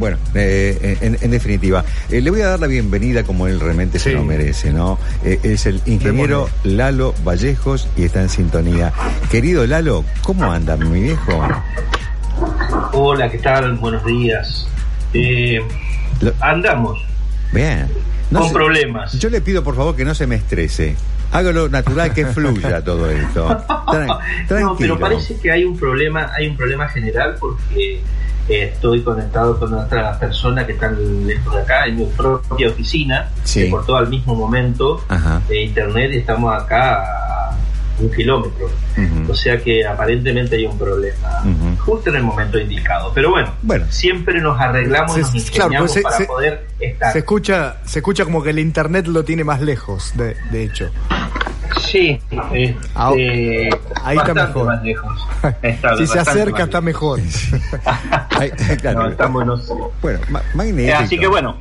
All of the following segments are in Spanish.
bueno, eh, en, en, definitiva, eh, le voy a dar la bienvenida como él realmente se lo merece, ¿no? Eh, es el ingeniero Lalo Vallejos y está en sintonía. Querido Lalo, ¿cómo anda mi viejo? Hola, ¿qué tal? Buenos días. andamos. Bien. con problemas. Yo le pido por favor que no se me estrese. Hágalo natural, que fluya todo esto. no, pero parece que hay un problema, hay un problema general porque eh, estoy conectado con otra persona que está lejos de acá, en mi propia oficina, sí. que cortó al mismo momento de internet y estamos acá a un kilómetro. O sea que aparentemente hay un problema, justo en el momento indicado. Pero bueno, bueno siempre nos arreglamos, nos ingeniamos pues para poder estar. Se escucha, se escucha como que el internet lo tiene más lejos, de, de hecho. Sí, este, ahí está mejor. Más lejos. si se acerca, está mejor. no, estamos, Bueno, magnífico. Así que bueno.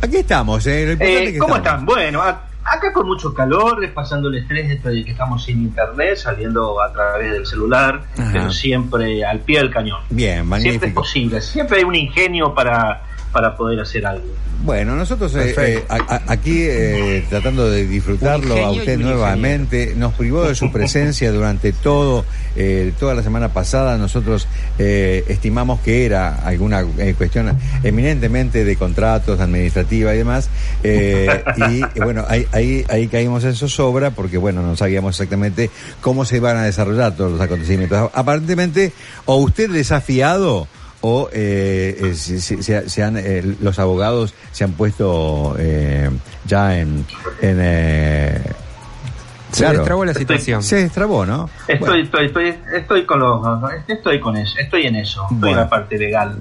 Aquí estamos. ¿eh? eh ¿Cómo están? Bueno, acá con mucho calor, pasando el estrés de que estamos sin internet, saliendo a través del celular, pero siempre al pie del cañón. Bien, magnífico. Siempre es posible, siempre hay un ingenio para para poder hacer algo. Bueno, nosotros eh, eh, aquí eh, tratando de disfrutarlo a usted nuevamente, nos privó de su presencia durante todo toda la semana pasada. Nosotros estimamos que era alguna cuestión eminentemente de contratos, administrativa y demás. y bueno, ahí, ahí, ahí caímos en zozobra porque bueno, no sabíamos exactamente cómo se iban a desarrollar todos los acontecimientos. Aparentemente, o usted desafiado o eh, eh se, han, eh, los abogados se han puesto eh, ya en... en se destrabó la situación. se destrabó, ¿no? Estoy, estoy, estoy, estoy con los, estoy con eso, estoy en eso, estoy en la parte legal.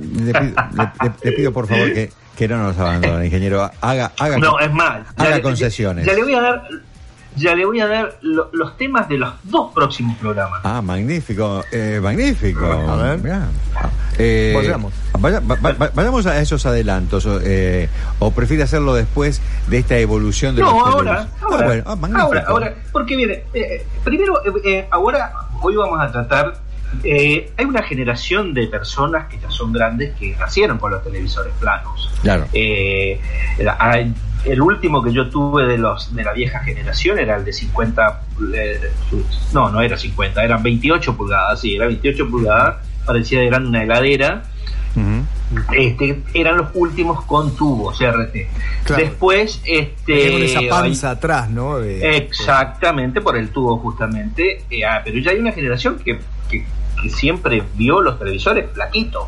Le pido, por favor que, que no nos abandone, ingeniero. Haga, haga, no, es mal. Haga concesiones. ya, le voy a dar ya le voy a dar los temas de los dos próximos programas. Ah, magnífico, eh, magnífico. A ver. Eh, vayamos. vayamos a esos adelantos, eh, o prefiere hacerlo después de esta evolución de no, los ahora, ahora, ah, ahora, ahora, porque mire, eh, primero, ahora, hoy vamos a tratar hay una generación de personas que ya son grandes que nacieron con los televisores planos. Claro. hay, el último que yo tuve de los de la vieja generación era el de 50 eh, no no era 50 eran 28 pulgadas sí era 28 pulgadas parecía eran una heladera. Este eran los últimos con tubos RT después este con esa panza atrás no exactamente por el tubo justamente. Eh, ah, pero ya hay una generación que, que, que siempre vio los televisores plaquitos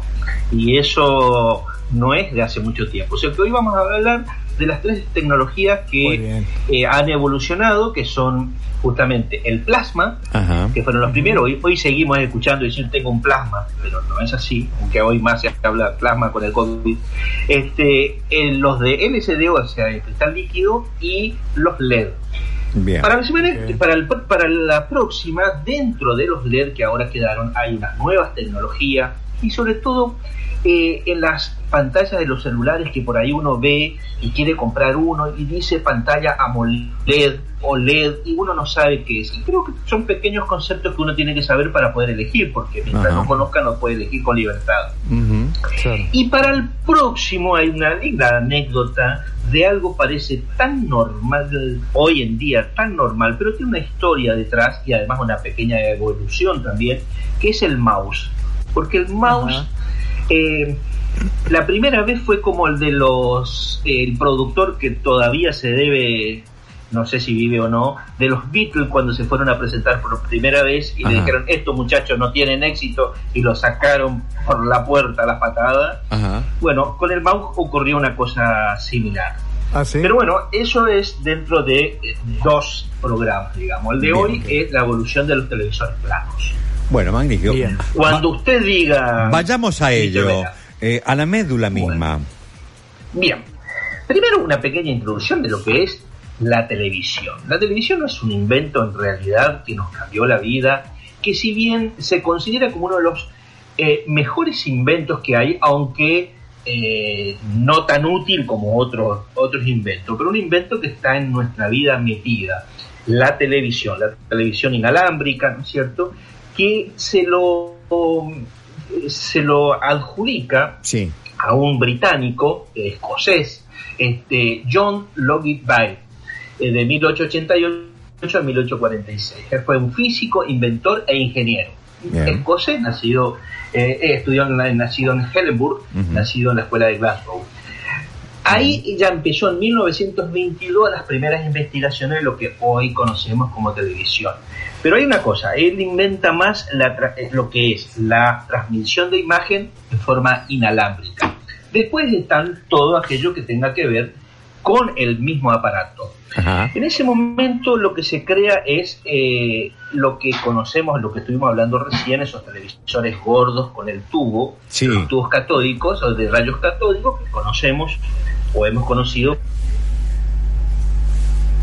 y eso no es de hace mucho tiempo o sea que hoy vamos a hablar de las tres tecnologías que eh, han evolucionado, que son justamente el plasma, que fueron los primeros. Hoy, hoy seguimos escuchando decir tengo un plasma, pero no es así, aunque hoy más se habla de plasma con el COVID. Este, los de LCD, o sea, el cristal líquido, y los LED. Para, la para, para la próxima, dentro de los LED que ahora quedaron, hay unas nuevas tecnologías y sobre todo eh, en las pantallas de los celulares que por ahí uno ve y quiere comprar uno y dice pantalla AMOLED o LED y uno no sabe qué es. Y creo que son pequeños conceptos que uno tiene que saber para poder elegir, porque mientras no conozca no puede elegir con libertad. Y para el próximo hay una linda anécdota de algo parece tan normal hoy en día, tan normal, pero tiene una historia detrás y además una pequeña evolución también, que es el mouse. Porque el mouse... Eh, la primera vez fue como el de los. el productor que todavía se debe, no sé si vive o no, de los Beatles cuando se fueron a presentar por primera vez y le dijeron: Estos muchachos no tienen éxito y lo sacaron por la puerta a la patada. Bueno, con el mouse ocurrió una cosa similar. Ah, Pero bueno, eso es dentro de dos programas, digamos. El de hoy es la evolución de los televisores planos. Bueno, magnífico. Cuando usted diga... Vayamos a ello. Eh, a la médula misma. Bien. Primero una pequeña introducción de lo que es la televisión. La televisión no es un invento en realidad que nos cambió la vida, que si bien se considera como uno de los eh, mejores inventos que hay, aunque eh, no tan útil como otros, otros inventos, pero un invento que está en nuestra vida metida, la televisión, la televisión inalámbrica, ¿no es cierto? Que se lo se lo adjudica a un británico, escocés, este, John Logie Baird, de 1888 a 1846. Él fue un físico, inventor e ingeniero. Escocés, nacido, eh, estudió en nacido en Hellenburg, nacido en la escuela de Glasgow. Ahí ya empezó en 1922 las primeras investigaciones de lo que hoy conocemos como televisión. Pero hay una cosa, él inventa más eh, lo que es la transmisión de imagen de forma inalámbrica. Después están todo aquello que tenga que ver con el mismo aparato. En ese momento lo que se crea es eh, lo que conocemos, lo que estuvimos hablando recién, esos televisores gordos con el tubo, los tubos catódicos o de rayos catódicos que conocemos o hemos conocido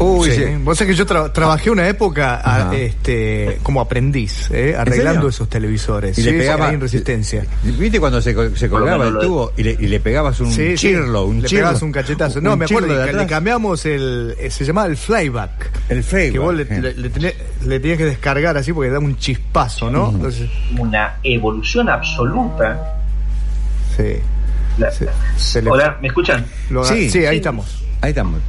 Uy, sí. Vos sabés que yo trabajé una época este, como aprendiz, ¿eh? arreglando esos televisores. Y le pegaba en resistencia. ¿Viste cuando se, colgaba el tubo y le, pegabas un chirlo? Un le pegabas un cachetazo. no, me acuerdo, le, le cambiamos el. Eh, se llamaba el flyback. El flyback. Que vos le, tenías que descargar así porque da un chispazo, ¿no? Una evolución absoluta. Sí. Hola, ¿me escuchan? sí, sí, ahí estamos. Ahí estamos.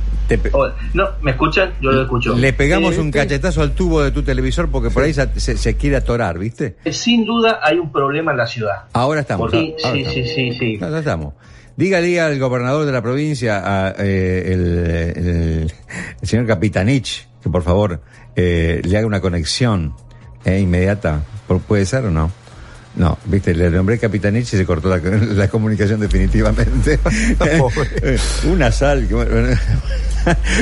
No, ¿me escuchan? Yo lo escucho. Le pegamos un cachetazo al tubo de tu televisor porque por ahí se, quiere atorar, ¿viste? Eh, sin duda hay un problema en la ciudad. Ahora estamos. sí, sí, sí, sí, Ya estamos. Dígale al gobernador de la provincia, a, eh, el, señor Capitanich, que por favor eh, le haga una conexión inmediata. ¿Puede ser o no? No, viste, le nombré Capitanich y se cortó la, comunicación definitivamente. Una sal. bueno,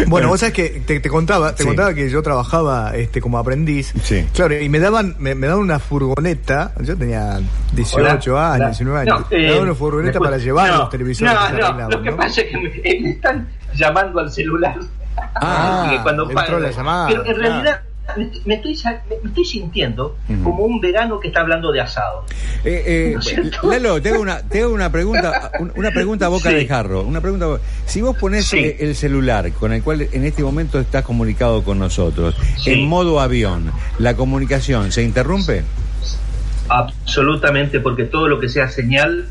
bueno, vos sabés que te, contaba, te contaba que yo trabajaba este como aprendiz. Sí. Claro, y me daban, me, daban una furgoneta, yo tenía 18 años, 19 años. me daban una furgoneta para llevar los televisores. No, no, lo que pasa es que me, están llamando al celular. Ah, cuando entró la llamada. Pero en realidad me, estoy, me estoy sintiendo como un vegano que está hablando de asado. Eh, eh, Lalo, te hago una, te una pregunta, una pregunta a boca de jarro. Una pregunta, si vos pones eh, el celular con el cual en este momento estás comunicado con nosotros, en modo avión, ¿la comunicación se interrumpe? Absolutamente, porque todo lo que sea señal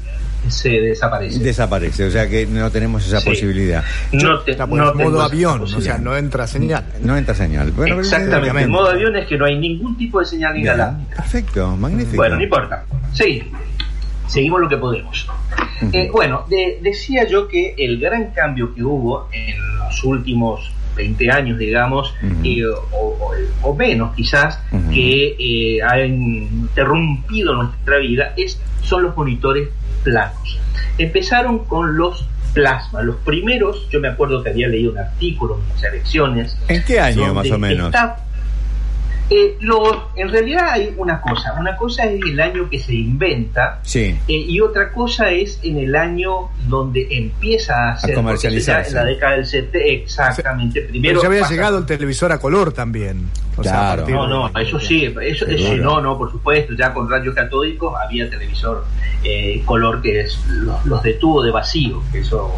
se desaparece. Desaparece, o sea que no tenemos esa posibilidad. No, te, modo avión, o sea, no entra señal. No entra señal. Exactamente, el modo avión es que no hay ningún tipo de señal inalámbrica. Perfecto, magnífico. Bueno, no importa. Sí, seguimos lo que podemos. Eh, bueno, decía yo que el gran cambio que hubo en los últimos 20 años, digamos, eh, o, menos quizás, que eh, ha interrumpido nuestra vida, es, son los monitores planos. Empezaron con los plasmas. Los primeros, yo me acuerdo que había leído un artículo en selecciones. ¿En qué año más o menos? Eh, lo, en realidad hay una cosa, una cosa es el año que se inventa sí. Eh, y otra cosa es en el año donde empieza a, ser comercializarse. En la década del 70, exactamente. Primero ya había llegado el televisor a color también. claro. no, no, eso sí, eso, eso no, no, por supuesto, ya con rayos catódicos había televisor eh, color que es los, los de tubo de vacío, que eso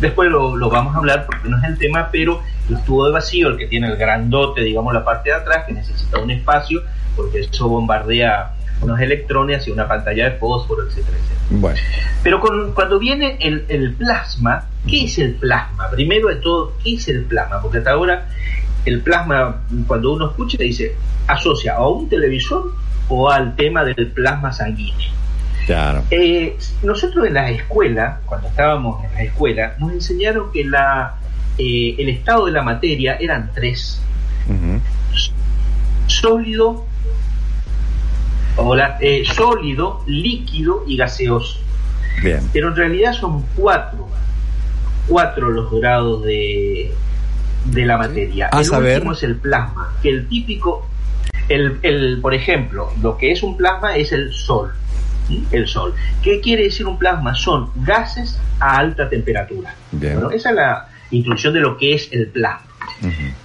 después lo, vamos a hablar porque no es el tema, pero el tubo de vacío, el que tiene el grandote, digamos, la parte de atrás, que necesita un espacio, porque eso bombardea unos electrones hacia una pantalla de fósforo, etcétera, Bueno. Pero cuando viene el, plasma, ¿qué es el plasma? Primero de todo, ¿qué es el plasma? Porque hasta ahora el plasma, cuando uno escucha, dice, asocia a un televisor o al tema del plasma sanguíneo. Claro. Eh, nosotros en la escuela, cuando estábamos en la escuela, nos enseñaron que la, eh, el estado de la materia eran tres. Sólido, eh, sólido, líquido y gaseoso. Pero en realidad son cuatro, cuatro los grados de, de la materia. el último es el plasma, que el típico, el, el, por ejemplo, lo que es un plasma es el sol el Sol. ¿Qué quiere decir un plasma? Son gases a alta temperatura. esa es la introducción de lo que es el plasma.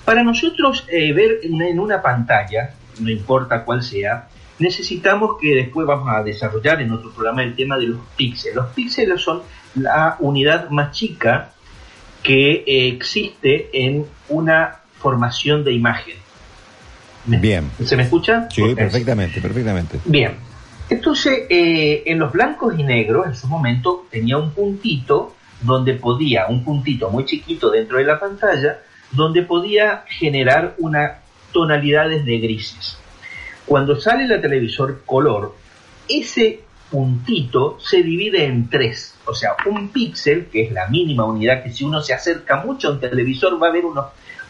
Para nosotros eh, ver en una pantalla, no importa cuál sea, necesitamos que después vamos a desarrollar en otro programa el tema de los píxeles. Los píxeles son la unidad más chica que eh, existe en una formación de imagen. Bien. ¿Se me escucha? Sí, perfectamente, perfectamente. Bien. Entonces, eh, en los blancos y negros, en su momento, tenía un puntito donde podía, un puntito muy chiquito dentro de la pantalla, donde podía generar una tonalidades de grises. Cuando sale el televisor color, ese puntito se divide en tres. O sea, un píxel, que es la mínima unidad que si uno se acerca mucho a un televisor va a ver unos,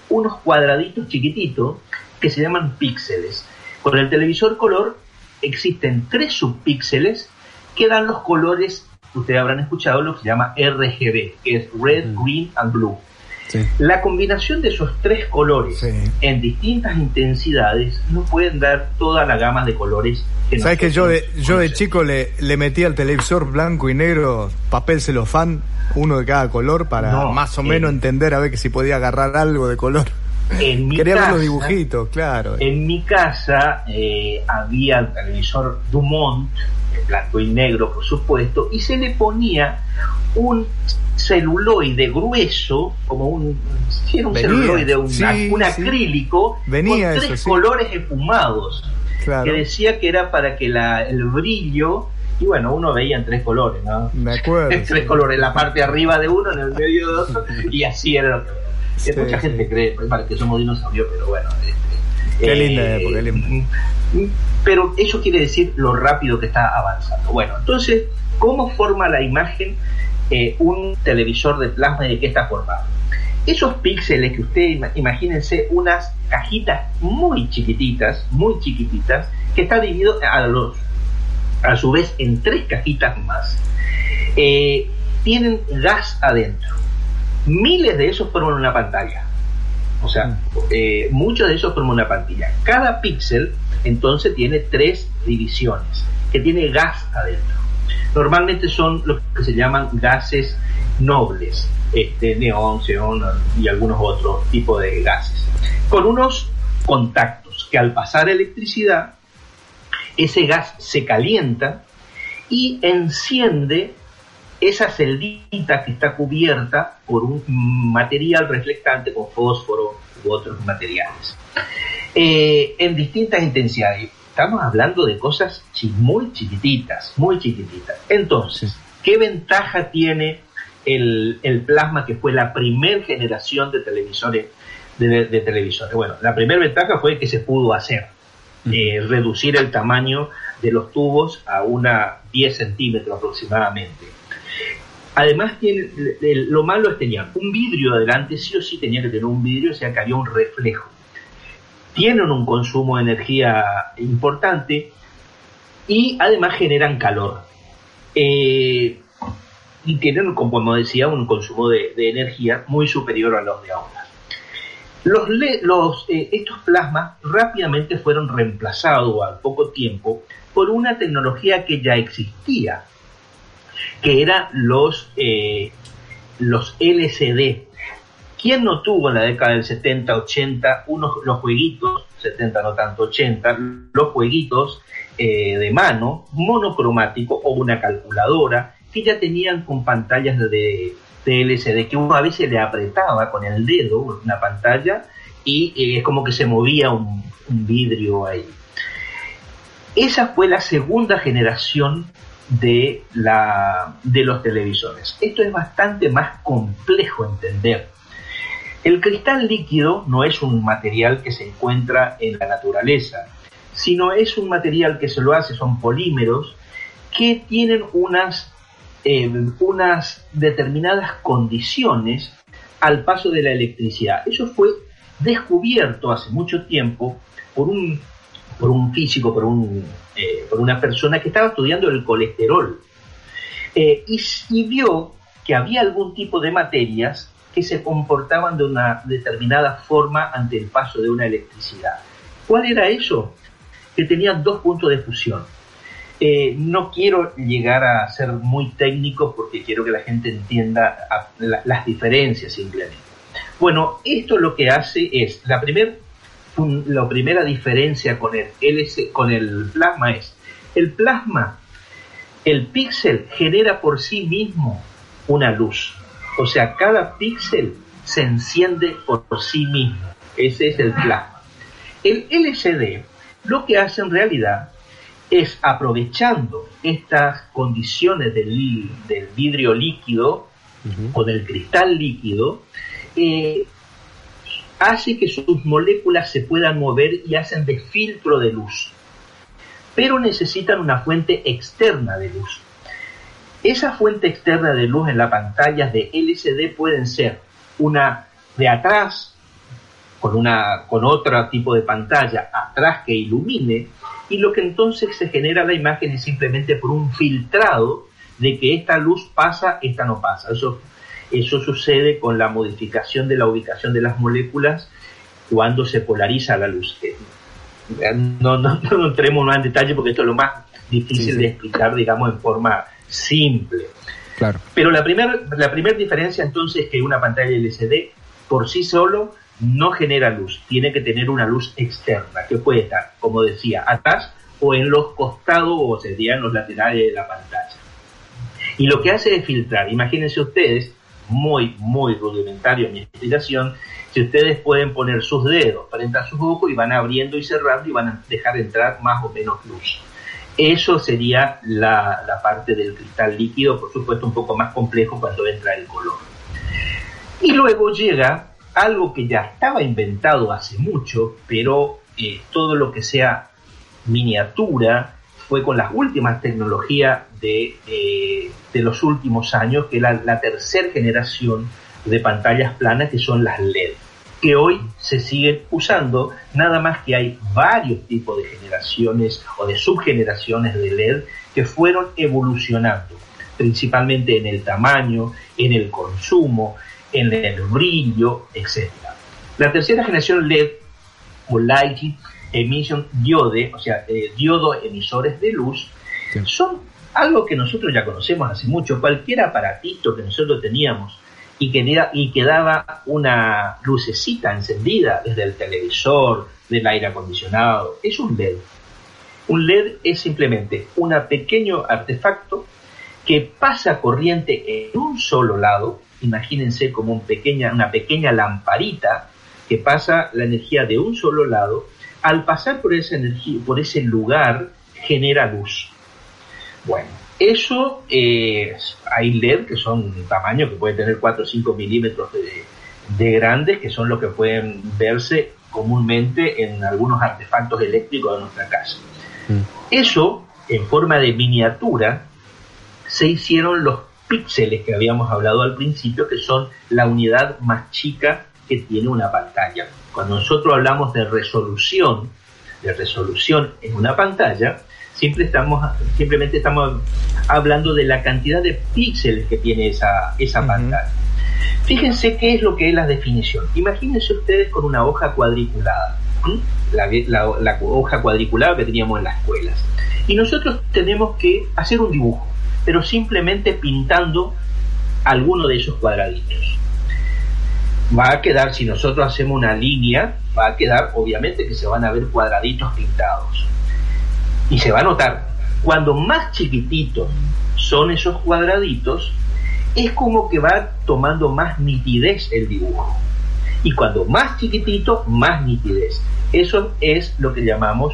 unos cuadraditos chiquititos que se llaman píxeles. Con el televisor color existen tres subpíxeles que dan los colores, ustedes habrán escuchado lo que se llama RGB, que es Red, mm. Green and Blue. La combinación de esos tres colores en distintas intensidades nos pueden dar toda la gama de colores. Que ¿Sabes que yo de, yo de chico le, le metí al televisor blanco y negro papel celofán, uno de cada color, para más o menos entender a ver que si podía agarrar algo de color? En mi Quería ver los dibujitos, claro. En mi casa eh, había el televisor Dumont, blanco y negro por supuesto, y se le ponía un celuloide grueso, como un, un celuloide, un, acrílico, Venía con tres colores esfumados, que decía que era para que la, el brillo y bueno, uno veía en tres colores, ¿no? Me acuerdo. tres colores, la parte arriba de uno, en el medio de otro, y así era lo que mucha gente cree, pues, para que somos dinosaurios, pero bueno. Este, qué linda eh, época, mm, Pero eso quiere decir lo rápido que está avanzando. Bueno, entonces, ¿cómo forma la imagen eh, un televisor de plasma y de qué está formado? Esos píxeles que ustedes imagínense unas cajitas muy chiquititas, muy chiquititas, que está dividido a los a su vez en tres cajitas más, eh, tienen gas adentro. Miles de esos forman una pantalla. O sea, mm. eh, muchos de esos forman una pantalla. Cada píxel entonces tiene tres divisiones, que tiene gas adentro. Normalmente son los que se llaman gases nobles, este, neón, xeón y algunos otros tipos de gases, con unos contactos que al pasar electricidad ese gas se calienta y enciende esa celdita que está cubierta por un material reflectante con fósforo u otros materiales. Eh, en distintas intensidades. Estamos hablando de cosas muy chiquititas, muy chiquititas. Entonces, ¿qué ventaja tiene el, plasma que fue la primera generación de televisores? De, de televisores. Bueno, la primera ventaja fue que se pudo hacer eh, reducir el tamaño de los tubos a una 10 centímetros aproximadamente. Además, lo malo es tenía un vidrio adelante, sí o sí tenía que tener un vidrio, o sea que había un reflejo. Tienen un consumo de energía importante y además generan calor. Eh, y tienen, como decía, un consumo de energía muy superior a los de ahora. Los, los eh, estos plasmas rápidamente fueron reemplazados al poco tiempo por una tecnología que ya existía, que eran los, eh, los LCD. ¿Quién no tuvo en la década del 70, 80 unos, los jueguitos, 70 no tanto 80, los jueguitos eh, de mano monocromático o una calculadora que ya tenían con pantallas de de que uno a veces le apretaba con el dedo una pantalla y eh, es como que se movía un, vidrio ahí. Esa fue la segunda generación de, la, de los televisores. Esto es bastante más complejo entender. El cristal líquido no es un material que se encuentra en la naturaleza, sino es un material que se lo hace, son polímeros que tienen unas unas determinadas condiciones al paso de la electricidad. Eso fue descubierto hace mucho tiempo por un, por un físico, por, un, eh, una persona que estaba estudiando el colesterol eh, y, vio que había algún tipo de materias que se comportaban de una determinada forma ante el paso de una electricidad. ¿Cuál era eso? Que tenían dos puntos de fusión. Eh, no quiero llegar a ser muy técnico porque quiero que la gente entienda las diferencias simplemente. Bueno, esto lo que hace es, la, la primera diferencia con el, LC, con el plasma es, el plasma, el píxel genera por sí mismo una luz. O sea, cada píxel se enciende por sí mismo. Ese es el plasma. El LCD lo que hace en realidad es aprovechando estas condiciones del, vidrio líquido o del cristal líquido, eh, hace que sus moléculas se puedan mover y hacen de filtro de luz. Pero necesitan una fuente externa de luz. Esa fuente externa de luz en las pantallas de LCD pueden ser una de atrás, con, una, con otro tipo de pantalla atrás que ilumine, y lo que entonces se genera la imagen es simplemente por un filtrado de que esta luz pasa, esta no pasa. Eso, eso sucede con la modificación de la ubicación de las moléculas cuando se polariza la luz. Eh, no, no, no entremos más en detalle porque esto es lo más difícil de explicar, digamos, en forma simple. Claro. Pero la primera la primer diferencia entonces es que una pantalla LCD por sí solo no genera luz, tiene que tener una luz externa que puede estar, como decía, atrás o en los costados o sería en los laterales de la pantalla. Y lo que hace es filtrar. Imagínense ustedes, muy, muy rudimentario en mi explicación, si ustedes pueden poner sus dedos frente a sus ojos y van abriendo y cerrando y van a dejar entrar más o menos luz. Eso sería la, la parte del cristal líquido, por supuesto un poco más complejo cuando entra el color. Y luego llega algo que ya estaba inventado hace mucho, pero eh, todo lo que sea miniatura fue con las últimas tecnologías de, eh, de los últimos años, que la, la tercera generación de pantallas planas, que son las LED, que hoy se siguen usando, nada más que hay varios tipos de generaciones o de subgeneraciones de LED que fueron evolucionando, principalmente en el tamaño, en el consumo, en el brillo, etc. La tercera generación LED o Light Emission Diode, o sea, eh, diodos emisores de luz, son algo que nosotros ya conocemos hace mucho. Cualquier aparatito que nosotros teníamos y que, y que daba una lucecita encendida desde el televisor, del aire acondicionado, es un LED. Un LED es simplemente un pequeño artefacto que pasa corriente en un solo lado imagínense como un pequeña, una pequeña lamparita que pasa la energía de un solo lado, al pasar por esa energía, por ese lugar, genera luz. Bueno, eso eh, hay LED que son tamaño que pueden tener 4 o 5 milímetros de, grandes, que son los que pueden verse comúnmente en algunos artefactos eléctricos de nuestra casa. Mm. Eso, en forma de miniatura, se hicieron los píxeles que habíamos hablado al principio, que son la unidad más chica que tiene una pantalla. Cuando nosotros hablamos de resolución, de resolución en una pantalla, siempre estamos, simplemente estamos hablando de la cantidad de píxeles que tiene esa, esa pantalla. Fíjense qué es lo que es la definición. Imagínense ustedes con una hoja cuadriculada, la, la hoja cuadriculada que teníamos en las escuelas. Y nosotros tenemos que hacer un dibujo pero simplemente pintando alguno de esos cuadraditos. Va a quedar, si nosotros hacemos una línea, va a quedar obviamente que se van a ver cuadraditos pintados. Y se va a notar, cuando más chiquititos son esos cuadraditos, es como que va tomando más nitidez el dibujo. Y cuando más chiquitito, más nitidez. Eso es lo que llamamos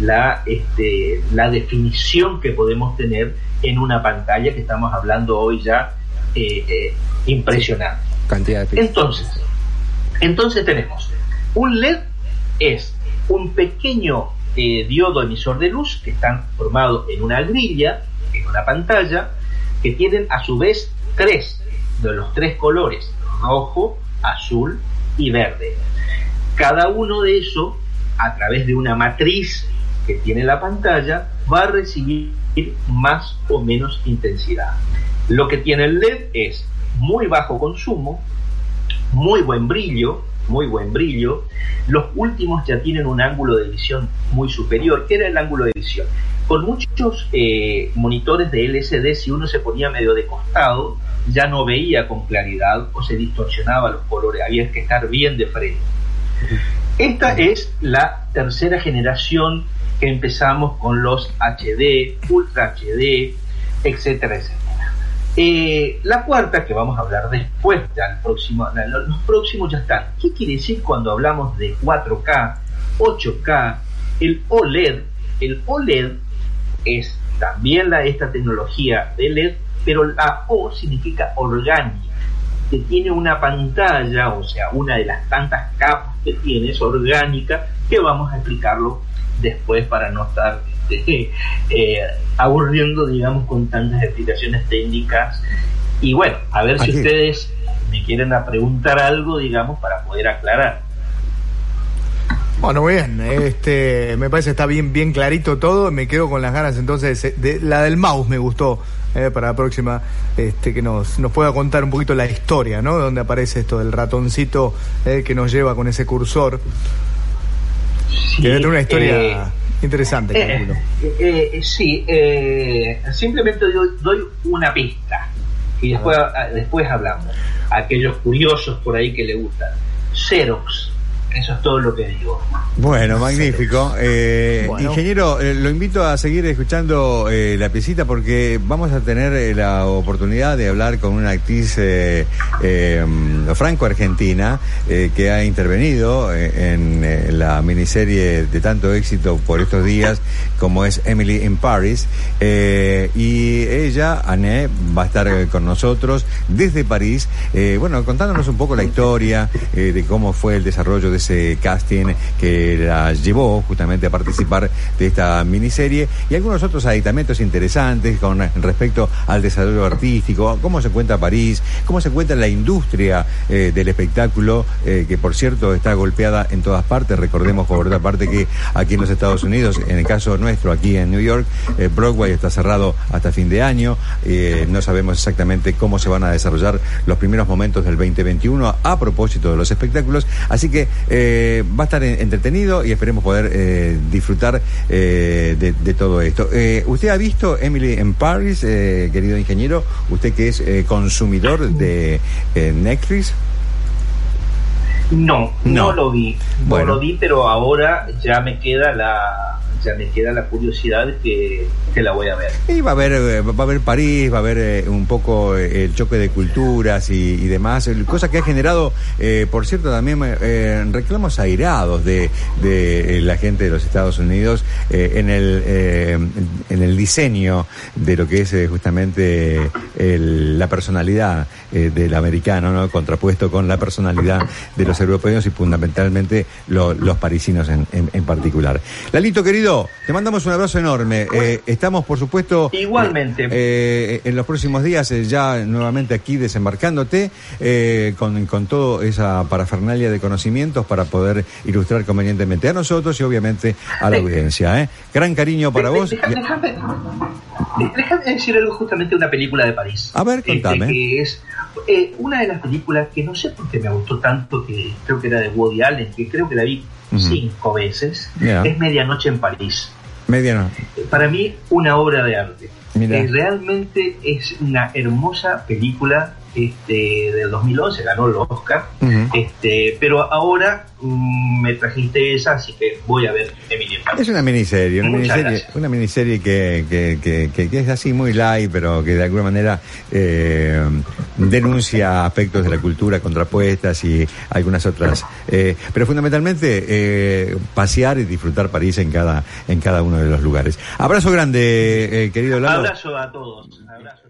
la, este, la definición que podemos tener en una pantalla que estamos hablando hoy ya eh, eh, impresionante. Cantidad entonces, entonces tenemos un LED es un pequeño eh, diodo emisor de luz que están formados en una grilla, en una pantalla, que tienen a su vez tres de los tres colores, rojo, azul y verde. Cada uno de esos, a través de una matriz que tiene la pantalla, va a recibir más o menos intensidad. Lo que tiene el LED es muy bajo consumo, muy buen brillo, muy buen brillo. Los últimos ya tienen un ángulo de visión muy superior. ¿Qué era el ángulo de visión? Con muchos eh, monitores de LCD, si uno se ponía medio de costado, ya no veía con claridad o se distorsionaba los colores. Había que estar bien de frente. Esta es la tercera generación que empezamos con los HD, Ultra HD, etcétera, etcétera. Eh, la cuarta, que vamos a hablar después, ya el próximo, los próximos ya están. ¿Qué quiere decir cuando hablamos de 4K, 8K, el OLED? El OLED es también la, esta tecnología de LED, pero la O significa orgánica, que tiene una pantalla, o sea, una de las tantas capas que tiene es orgánica, que vamos a explicarlo después para no estar este, eh, aburriendo, digamos, con tantas explicaciones técnicas. Y bueno, a ver si ustedes me quieren preguntar algo, digamos, para poder aclarar. Bueno, muy bien, este, me parece que está bien, bien clarito todo, me quedo con las ganas entonces, de, la del mouse me gustó, eh, para la próxima, este, que nos, nos pueda contar un poquito la historia, ¿no? De dónde aparece esto del ratoncito eh, que nos lleva con ese cursor. que debe tener una historia eh, interesante, eh, sí, simplemente doy, una pista y después, después hablamos. aquellos curiosos por ahí que le gustan. Xerox eso es todo lo que digo. Bueno, magnífico. Eh, ingeniero, eh, lo invito a seguir escuchando eh, la piecita porque vamos a tener la oportunidad de hablar con una actriz franco-argentina que ha intervenido en la miniserie de tanto éxito por estos días como es Emily in Paris. y ella, Anne, va a estar con nosotros desde París, bueno, contándonos un poco la historia de cómo fue el desarrollo de ese casting que la llevó justamente a participar de esta miniserie y algunos otros aditamentos interesantes con respecto al desarrollo artístico, cómo se encuentra París, cómo se encuentra la industria eh, del espectáculo, eh, que por cierto está golpeada en todas partes. Recordemos por otra parte que aquí en los Estados Unidos, en el caso nuestro, aquí en New York, eh, Broadway está cerrado hasta fin de año. no sabemos exactamente cómo se van a desarrollar los primeros momentos del 2021 a propósito de los espectáculos. Así que eh, va a estar entretenido y esperemos poder eh, disfrutar eh, de, todo esto. ¿Usted ha visto Emily en Paris, querido ingeniero? Usted que es consumidor de Netflix. No, no, lo vi. No lo vi, pero ahora ya me queda la ya me queda la curiosidad que, que la voy a ver. Y va a haber, eh, va a haber París, va a haber eh, un poco eh, el choque de culturas y, demás, cosa que ha generado, por cierto, también reclamos airados de, de la gente de los Estados Unidos en, el, en el diseño de lo que es justamente la personalidad del americano, ¿no? contrapuesto con la personalidad de los europeos y fundamentalmente los parisinos en, en particular. Lalito, querido, te mandamos un abrazo enorme. Eh, estamos, por supuesto. Igualmente. Eh, eh, en los próximos días, ya nuevamente aquí desembarcándote con, con toda esa parafernalia de conocimientos para poder ilustrar convenientemente a nosotros y obviamente a la audiencia. Gran cariño para vos. Déjame, decir algo justamente de una película de París. A ver, este, contame. que es una de las películas que no sé por qué me gustó tanto, que creo que era de Woody Allen, que creo que la vi cinco veces, es Medianoche en París. Medianoche. Para mí, una obra de arte. Eh, realmente es una hermosa película este, del 2011, ganó el Oscar, este, pero ahora mm, me trajiste esa, así que voy a ver Emily Es una miniserie, una miniserie, una miniserie que, que, que, es así muy light, pero que de alguna manera eh, denuncia aspectos de la cultura contrapuestas y algunas otras. Eh, pero fundamentalmente eh, pasear y disfrutar París en cada, en cada uno de los lugares. Abrazo grande, querido Lalo. Abrazo a todos. Abrazo.